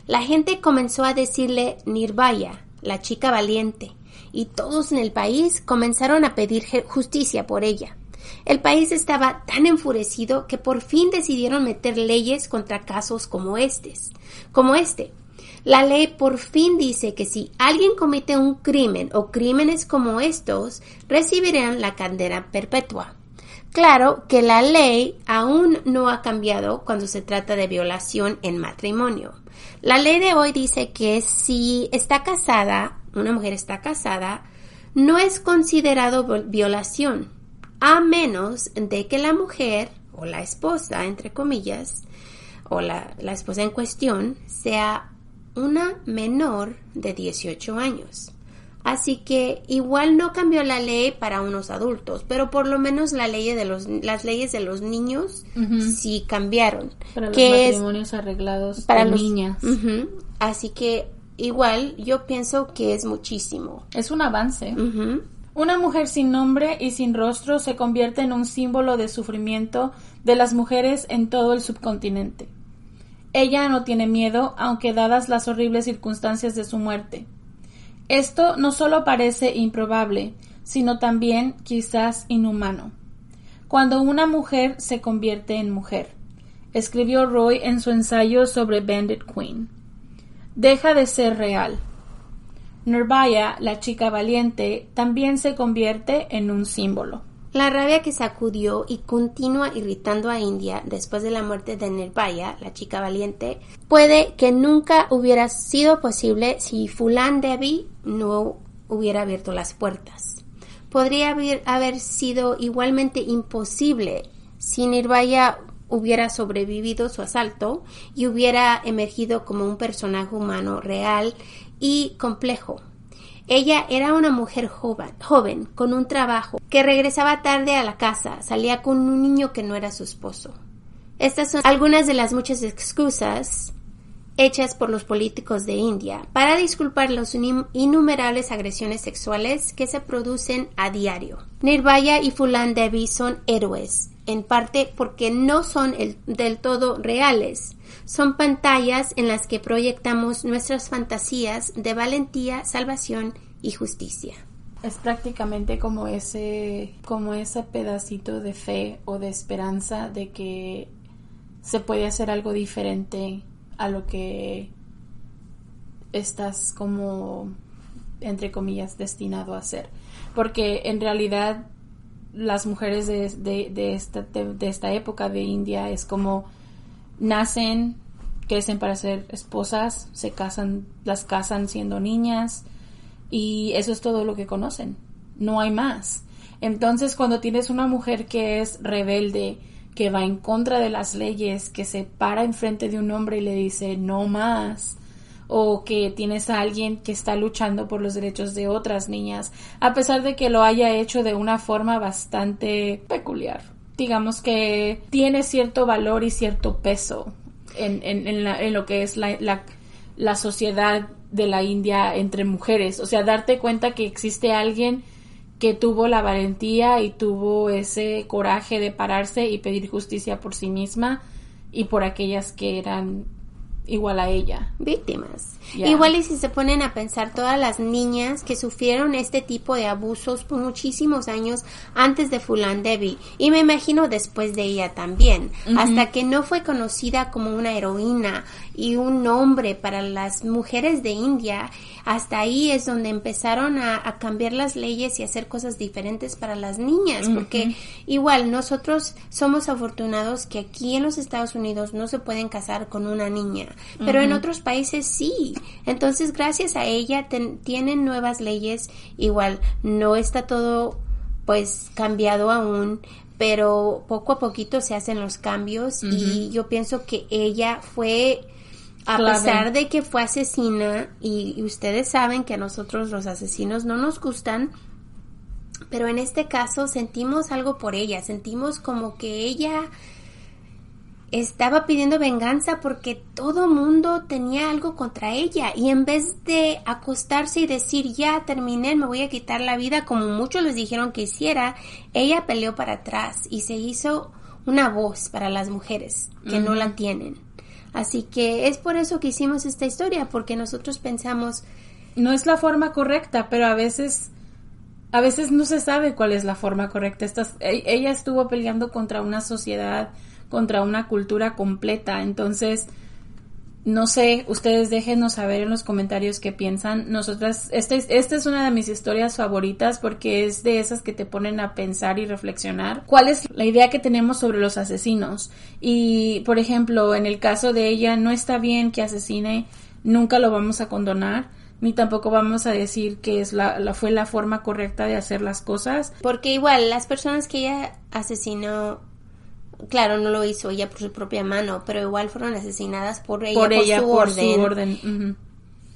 La gente comenzó a decirle Nirbhaya, la chica valiente, y todos en el país comenzaron a pedir justicia por ella. El país estaba tan enfurecido que por fin decidieron meter leyes contra casos como estos, como este. La ley por fin dice que si alguien comete un crimen o crímenes como estos, recibirán la cadena perpetua. Claro que la ley aún no ha cambiado cuando se trata de violación en matrimonio. La ley de hoy dice que si está casada una mujer está casada, no es considerado violación, a menos de que la mujer o la esposa, entre comillas, o la, la esposa en cuestión, sea una menor de 18 años. Así que igual no cambió la ley para unos adultos, pero por lo menos la ley de los, las leyes de los niños sí cambiaron. Para los matrimonios arreglados para los, niñas. Así que igual yo pienso que es muchísimo. Es un avance. Una mujer sin nombre y sin rostro se convierte en un símbolo de sufrimiento de las mujeres en todo el subcontinente. Ella no tiene miedo, aunque dadas las horribles circunstancias de su muerte. Esto no solo parece improbable, sino también quizás inhumano. Cuando una mujer se convierte en mujer, escribió Roy en su ensayo sobre Bandit Queen deja de ser real. Nirbhaya, la chica valiente, también se convierte en un símbolo. La rabia que sacudió y continúa irritando a India después de la muerte de Nirbhaya, la chica valiente, puede que nunca hubiera sido posible si Fulan Devi no hubiera abierto las puertas. Podría haber, sido igualmente imposible si Nirbhaya hubiera sobrevivido su asalto y hubiera emergido como un personaje humano real y complejo. Ella era una mujer joven, joven, con un trabajo, que regresaba tarde a la casa, salía con un niño que no era su esposo. Estas son algunas de las muchas excusas hechas por los políticos de India para disculpar las innumerables agresiones sexuales que se producen a diario. Nirbhaya y Fulan Devi son héroes, en parte porque no son del todo reales. Son pantallas en las que proyectamos nuestras fantasías de valentía, salvación y justicia. Es prácticamente como ese, como ese pedacito de fe o de esperanza de que se puede hacer algo diferente a lo que estás como, entre comillas, destinado a hacer. Porque en realidad las mujeres de, de, esta, de, esta época de India es como nacen, crecen para ser esposas, se casan, las casan siendo niñas y eso es todo lo que conocen. No hay más. Entonces cuando tienes una mujer que es rebelde, que va en contra de las leyes, que se para enfrente de un hombre y le dice no más, o que tienes a alguien que está luchando por los derechos de otras niñas, a pesar de que lo haya hecho de una forma bastante peculiar. Digamos que tiene cierto valor y cierto peso en, en, lo que es la, la, la sociedad de la India entre mujeres. O sea, darte cuenta que existe alguien que tuvo la valentía y tuvo ese coraje de pararse y pedir justicia por sí misma y por aquellas que eran igual a ella. Víctimas. Igual y si se ponen a pensar todas las niñas que sufrieron este tipo de abusos por muchísimos años antes de Fulan Devi y me imagino después de ella también, hasta que no fue conocida como una heroína y un nombre para las mujeres de India, hasta ahí es donde empezaron a, cambiar las leyes y hacer cosas diferentes para las niñas, porque igual nosotros somos afortunados que aquí en los Estados Unidos no se pueden casar con una niña, pero en otros países sí. Entonces, gracias a ella tienen nuevas leyes, igual no está todo pues cambiado aún, pero poco a poquito se hacen los cambios y yo pienso que ella fue a pesar de que fue asesina y, ustedes saben que a nosotros los asesinos no nos gustan, pero en este caso sentimos algo por ella, sentimos como que ella estaba pidiendo venganza porque todo mundo tenía algo contra ella y en vez de acostarse y decir ya terminé, me voy a quitar la vida como muchos les dijeron que hiciera, ella peleó para atrás y se hizo una voz para las mujeres que no la tienen. Así que es por eso que hicimos esta historia, porque nosotros pensamos no es la forma correcta, pero a veces a veces no se sabe cuál es la forma correcta. E, ella estuvo peleando contra una sociedad contra una cultura completa. Entonces, no sé, ustedes déjenos saber en los comentarios qué piensan. Nosotras, esta es, esta es una de mis historias favoritas porque es de esas que te ponen a pensar y reflexionar. ¿Cuál es la idea que tenemos sobre los asesinos? Y, por ejemplo, en el caso de ella, no está bien que asesine, nunca lo vamos a condonar ni tampoco vamos a decir que es la, la, fue la forma correcta de hacer las cosas. Porque igual las personas que ella asesinó claro, no lo hizo ella por su propia mano, pero igual fueron asesinadas por ella, por, ella, su, por orden. su orden.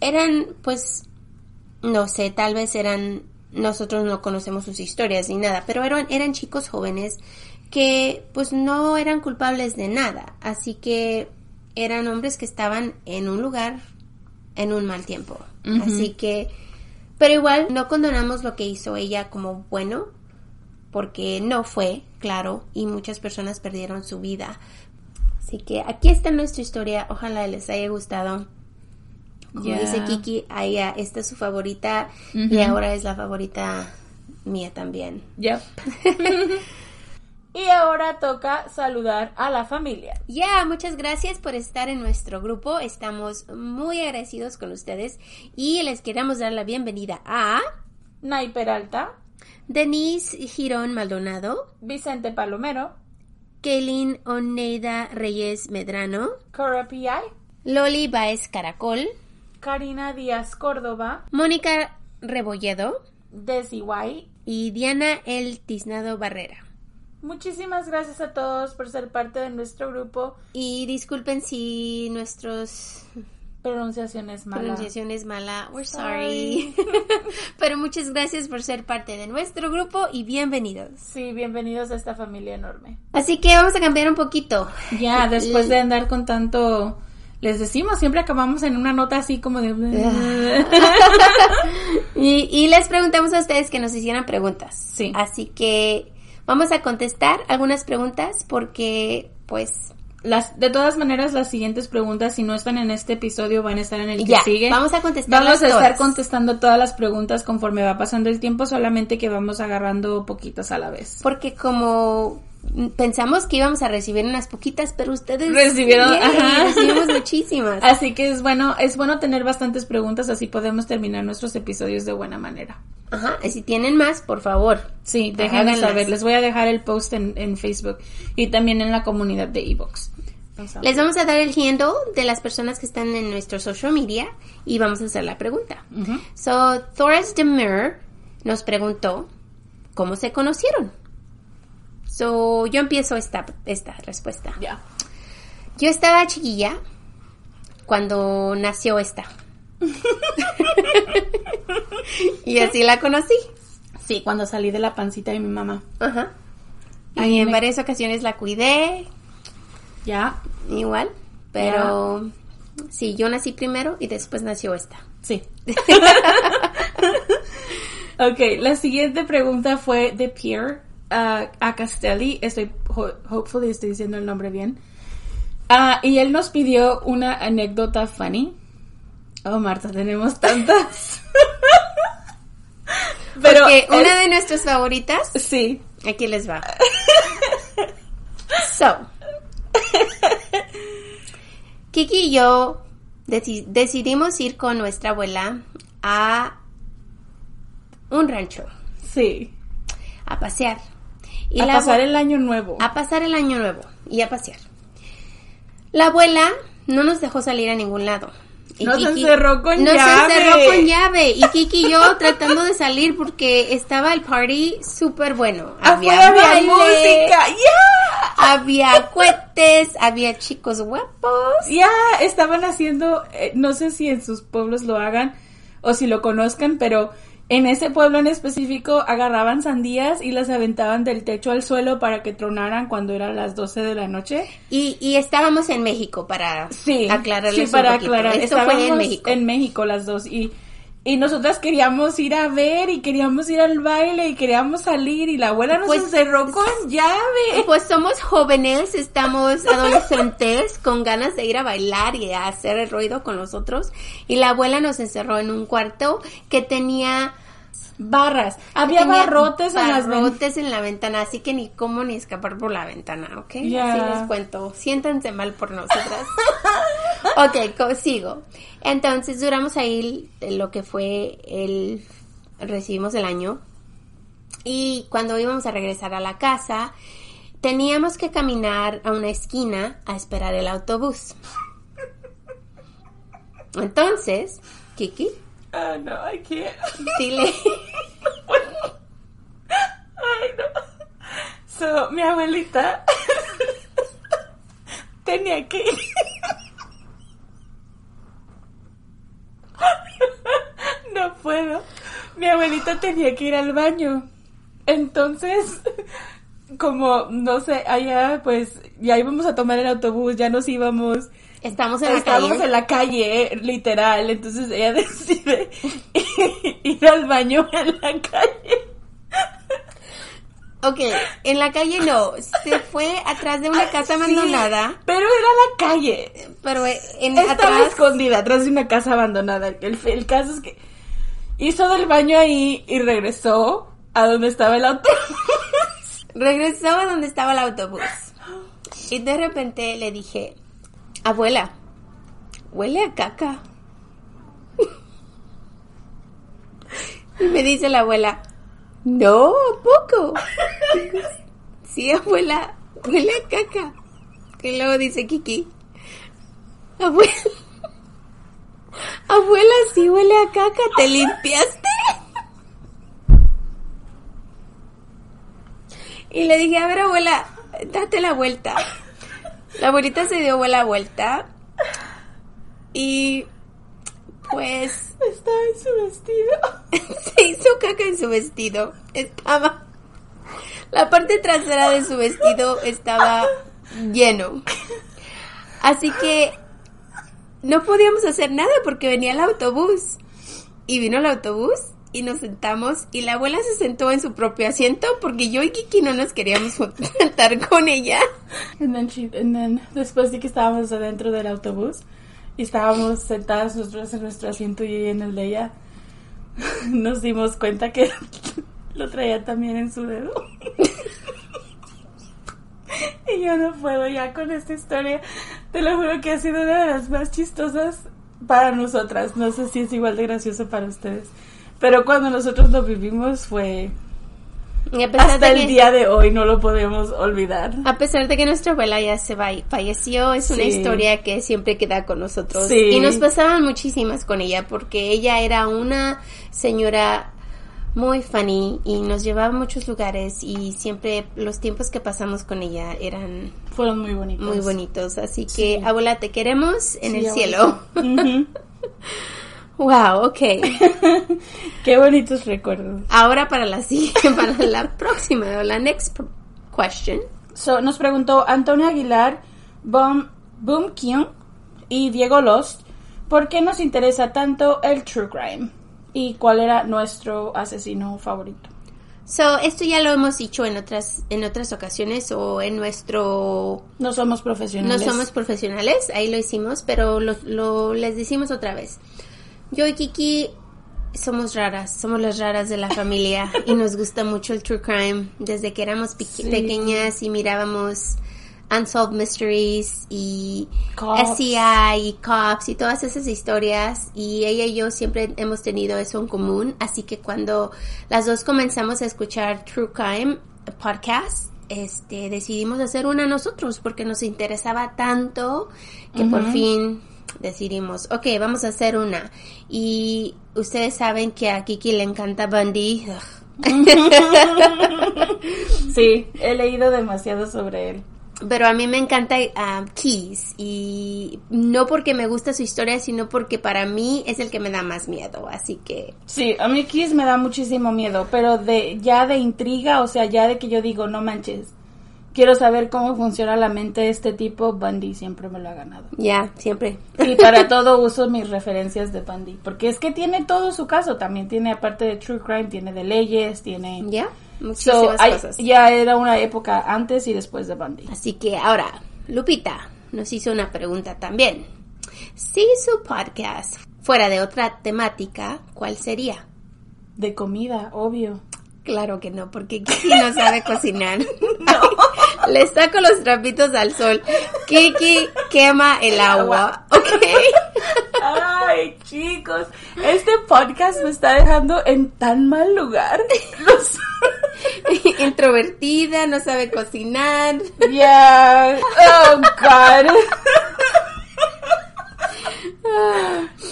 Eran, pues, no sé, tal vez eran, nosotros no conocemos sus historias ni nada, pero eran, eran chicos jóvenes que, pues, no eran culpables de nada, así que eran hombres que estaban en un lugar en un mal tiempo, así que, pero igual no condonamos lo que hizo ella como bueno, porque no fue, claro, y muchas personas perdieron su vida. Así que aquí está nuestra historia, ojalá les haya gustado. Como dice Kiki, ella, esta es su favorita y ahora es la favorita mía también. Yep. y ahora toca saludar a la familia. Ya, muchas gracias por estar en nuestro grupo. Estamos muy agradecidos con ustedes y les queremos dar la bienvenida a Nay Peralta, Denise Girón Maldonado, Vicente Palomero, Kaylin Oneida Reyes Medrano, Cora P.I., Loli Baez Caracol, Karina Díaz Córdoba, Mónica Rebolledo, Desi White y Diana El Tiznado Barrera. Muchísimas gracias a todos por ser parte de nuestro grupo. Y disculpen si nuestros Pronunciación es mala. Pronunciación es mala. We're sorry. Pero muchas gracias por ser parte de nuestro grupo y bienvenidos. Sí, bienvenidos a esta familia enorme. Así que vamos a cambiar un poquito. Ya, después de andar con tanto... Les decimos, siempre acabamos en una nota así como de... y, y les preguntamos a ustedes que nos hicieran preguntas. Sí. Así que vamos a contestar algunas preguntas porque, pues, Las, de todas maneras, las siguientes preguntas, si no están en este episodio, van a estar en el que Ya, sigue. vamos a contestarlas Vamos a estar todas. contestando todas las preguntas conforme va pasando el tiempo, solamente que vamos agarrando poquitas a la vez. porque como pensamos que íbamos a recibir unas poquitas, pero ustedes Recibieron- ajá. recibimos muchísimas. Así que es bueno, es bueno tener bastantes preguntas, así podemos terminar nuestros episodios de buena manera. Ajá, y si tienen más, por favor. Sí, déjenme saber. Les voy a dejar el post en, en Facebook y también en la comunidad de Evox. Les vamos a dar el handle de las personas que están en nuestro social media y vamos a hacer la pregunta. Ujú. So, Thoras Demir nos preguntó cómo se conocieron. So, yo empiezo esta, esta respuesta. Ya. Yo estaba chiquilla cuando nació esta. y así la conocí. Sí, cuando salí de la pancita de mi mamá. Ajá. Y Y en me- varias ocasiones la cuidé, Ya. igual, pero sí, yo nací primero y después nació esta. Sí. ok, la siguiente pregunta fue de Pierre uh, a Castelli. Estoy, ho- hopefully estoy diciendo el nombre bien. Ah, y él nos pidió una anécdota funny. Oh, Marta, tenemos tantas. Pero Porque una es- de nuestras favoritas, Sí. aquí les va. So, Kiki y yo deci- decidimos ir con nuestra abuela a un rancho Sí. a pasear. Y a la pasar el año nuevo. a pasar el año nuevo y a pasear. La abuela no nos dejó salir a ningún lado. Y Nos encerró con nos llave. encerró con llave. Y Kiki y yo tratando de salir porque estaba el party súper bueno. Afuera había baile, música. Había cohetes, había chicos guapos. Ya, estaban haciendo, eh, no sé si en sus pueblos lo hagan o si lo conozcan, pero en ese pueblo en específico agarraban sandías y las aventaban del techo al suelo para que tronaran cuando eran las 12 de la noche. Y, y estábamos en México para Sí, aclararles sí, para un aclarar. Esto fue en México. En México las dos y y nosotras queríamos ir a ver y queríamos ir al baile y queríamos salir y la abuela nos Pues, encerró con llave. Pues somos jóvenes, estamos adolescentes con ganas de ir a bailar y a hacer el ruido con nosotros. Y la abuela nos encerró en un cuarto que tenía Barras, había tenía barrotes en las barrotes en la ventana, así que ni cómo ni escapar por la ventana, ¿ok? Así les cuento. Siéntanse mal por nosotras. ok, sigo. Entonces duramos ahí lo que fue el recibimos el año y cuando íbamos a regresar a la casa teníamos que caminar a una esquina a esperar el autobús. Entonces, Kiki, Ah, no, I can't. dile Ay, no. So, mi abuelita tenía que No puedo. Mi abuelita tenía que ir al baño. Entonces, como, no sé, allá pues ya íbamos a tomar el autobús, ya nos íbamos. Estamos en la Estábamos calle. en la calle, literal. Entonces ella decide ir al baño en la calle. Ok, en la calle no, se fue atrás de una casa abandonada, pero era la calle. pero en Estaba atrás escondida atrás de una casa abandonada. El, el caso es que hizo del baño ahí y regresó a donde estaba el auto. regresó a donde estaba el autobús. Y de repente le dije, abuela, huele a caca. Y me dice la abuela, no, ¿a poco? Sí, abuela, huele a caca. Y luego dice Kiki, abuela, abuela, sí huele a caca, ¿te limpiaste? Y le dije, a ver, abuela, date la vuelta. La abuelita se dio la vuelta Y pues Estaba en su vestido. se hizo caca en su vestido. Estaba. La parte trasera de su vestido estaba lleno. Así que no podíamos hacer nada porque venía el autobús. Y vino el autobús y nos sentamos y la abuela se sentó en su propio asiento porque yo y Kiki no nos queríamos sentar con ella. And then she- and then, después de que estábamos adentro del autobús y estábamos sentadas nosotros en nuestro asiento y en el de ella, nos dimos cuenta que lo traía también en su dedo. y yo no puedo ya con esta historia. Te lo juro que ha sido una de las más chistosas para nosotras. No sé si es igual de gracioso para ustedes. Pero cuando nosotros lo vivimos fue... Y a pesar, Hasta de el que, día de hoy no lo podemos olvidar. a pesar de que nuestra abuela ya se va, falleció, es una historia que siempre queda con nosotros. Sí. Y nos pasaban muchísimas con ella porque ella era una señora muy funny y nos llevaba a muchos lugares y siempre los tiempos que pasamos con ella eran Fueron muy bonitos. muy bonitos. Así que, Sí. abuela, te queremos en el cielo. Ujú. Wow, ok. Qué bonitos recuerdos. Ahora para la siguiente, para la próxima o la next question. So, nos preguntó Antonio Aguilar, Boom, Boom Kyung y Diego Lost, ¿por qué nos interesa tanto el true crime? ¿Y cuál era nuestro asesino favorito? So, esto ya lo hemos dicho en otras en otras ocasiones o en nuestro No somos no profesionales. somos profesionales, ahí lo hicimos, pero lo, lo- les decimos otra vez. Yo y Kiki somos raras, somos las raras de la familia y nos gusta mucho el true crime desde que éramos Sí. pequeñas y mirábamos Unsolved Mysteries y Cops. SCI y Cops y todas esas historias y ella y yo siempre hemos tenido eso en común, así que cuando las dos comenzamos a escuchar True Crime podcast, este decidimos hacer una nosotros porque nos interesaba tanto que por fin decidimos, ok, vamos a hacer una. Y ustedes saben que a Kiki le encanta Bundy. Sí, he leído demasiado sobre él. Pero a mí me encanta Keys y no porque me gusta su historia, sino porque para mí es el que me da más miedo. Así que Sí, a mí Kiss me da muchísimo miedo, pero de ya de intriga, o sea, ya de que yo digo, no manches, quiero saber cómo funciona la mente de este tipo, Bundy siempre me lo ha ganado. ya, siempre. Y para todo uso mis referencias de Bundy, porque es que tiene todo su caso, también tiene aparte de True Crime, tiene de leyes, tiene... Ya, muchísimas cosas. ya era una época antes y después de Bundy. Así que ahora, Lupita nos hizo una pregunta también. Si su podcast fuera de otra temática, ¿cuál sería? De comida, obvio. Claro que no, porque Kiki no sabe cocinar. Le saco los trapitos al sol. Kiki quema el agua, ¿ok? Ay, chicos, este podcast me está dejando en tan mal lugar. Los- Introvertida, no sabe cocinar. Yeah. Oh God.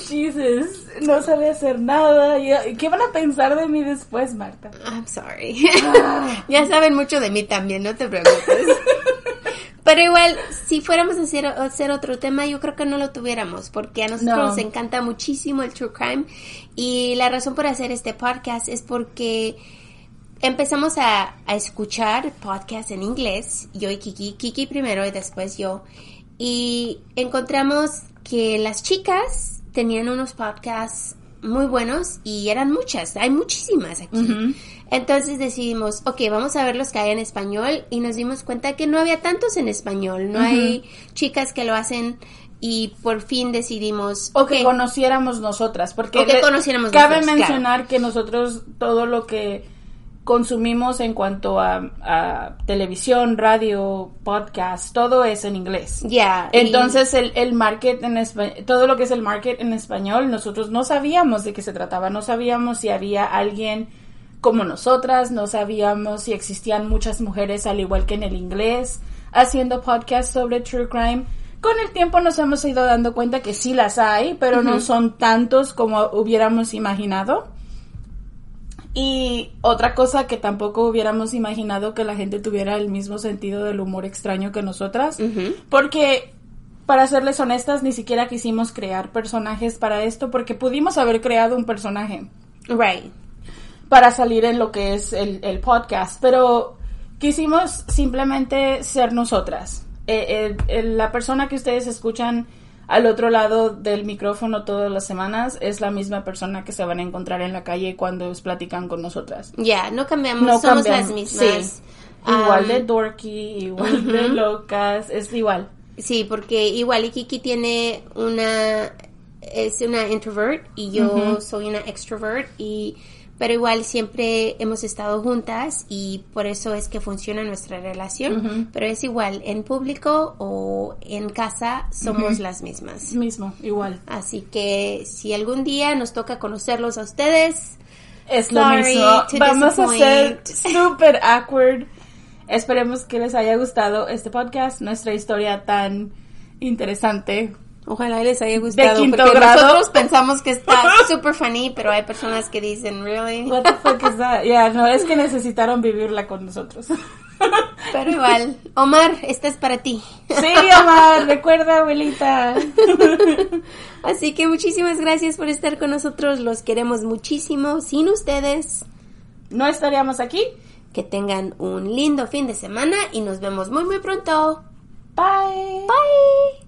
Jesus, no sabe hacer nada. ¿Qué van a pensar de mí después, Marta? I'm sorry. ya saben mucho de mí también, no te preocupes. Pero igual, si fuéramos a hacer, a hacer otro tema, yo creo que no lo tuviéramos, porque a nosotros No. nos encanta muchísimo el true crime. Y la razón por hacer este podcast es porque empezamos a, a escuchar podcasts en inglés, yo y Kiki, Kiki primero y después yo, y encontramos que las chicas tenían unos podcasts muy buenos y eran muchas, hay muchísimas aquí. Entonces decidimos, ok, vamos a ver los que hay en español y nos dimos cuenta que no había tantos en español, no hay chicas que lo hacen y por fin decidimos, O que ok, conociéramos nosotras, porque O que conociéramos cabe nosotros, mencionar que nosotros todo lo que consumimos en cuanto a, a televisión, radio, podcast, todo es en inglés. ya. y- Entonces el, el market en español, todo lo que es el market en español, nosotros no sabíamos de qué se trataba, no sabíamos si había alguien como nosotras, no sabíamos si existían muchas mujeres al igual que en el inglés haciendo podcasts sobre true crime. Con el tiempo nos hemos ido dando cuenta que sí las hay, pero no son tantos como hubiéramos imaginado. Y otra cosa que tampoco hubiéramos imaginado que la gente tuviera el mismo sentido del humor extraño que nosotras. Porque para serles honestas, ni siquiera quisimos crear personajes para esto porque pudimos haber creado un personaje. Right. Para salir en lo que es el, el podcast, pero quisimos simplemente ser nosotras. Eh, eh, la persona que ustedes escuchan al otro lado del micrófono todas las semanas es la misma persona que se van a encontrar en la calle cuando platican con nosotras. Ya, no cambiamos, no somos cambiamos. las mismas. Igual de dorky, igual de locas, es igual. Sí, porque igual y Kiki tiene una es una introvert y yo soy una extrovert y pero igual siempre hemos estado juntas y por eso es que funciona nuestra relación, pero es igual en público o en casa somos las mismas. Mismo, igual. Así que si algún día nos toca conocerlos a ustedes, es lo mismo. Vamos a ser super awkward Esperemos que les haya gustado este podcast, nuestra historia tan interesante. Ojalá les haya gustado. porque nosotros pensamos que está super funny, pero hay personas que dicen, really? What the fuck is that? Ya, no, es que necesitaron vivirla con nosotros. Pero igual, Omar, esta es para ti. Sí, Omar, recuerda, abuelita. Así que muchísimas gracias por estar con nosotros, los queremos muchísimo. Sin ustedes, no estaríamos aquí. Que tengan un lindo fin de semana y nos vemos muy muy pronto. Bye. Bye.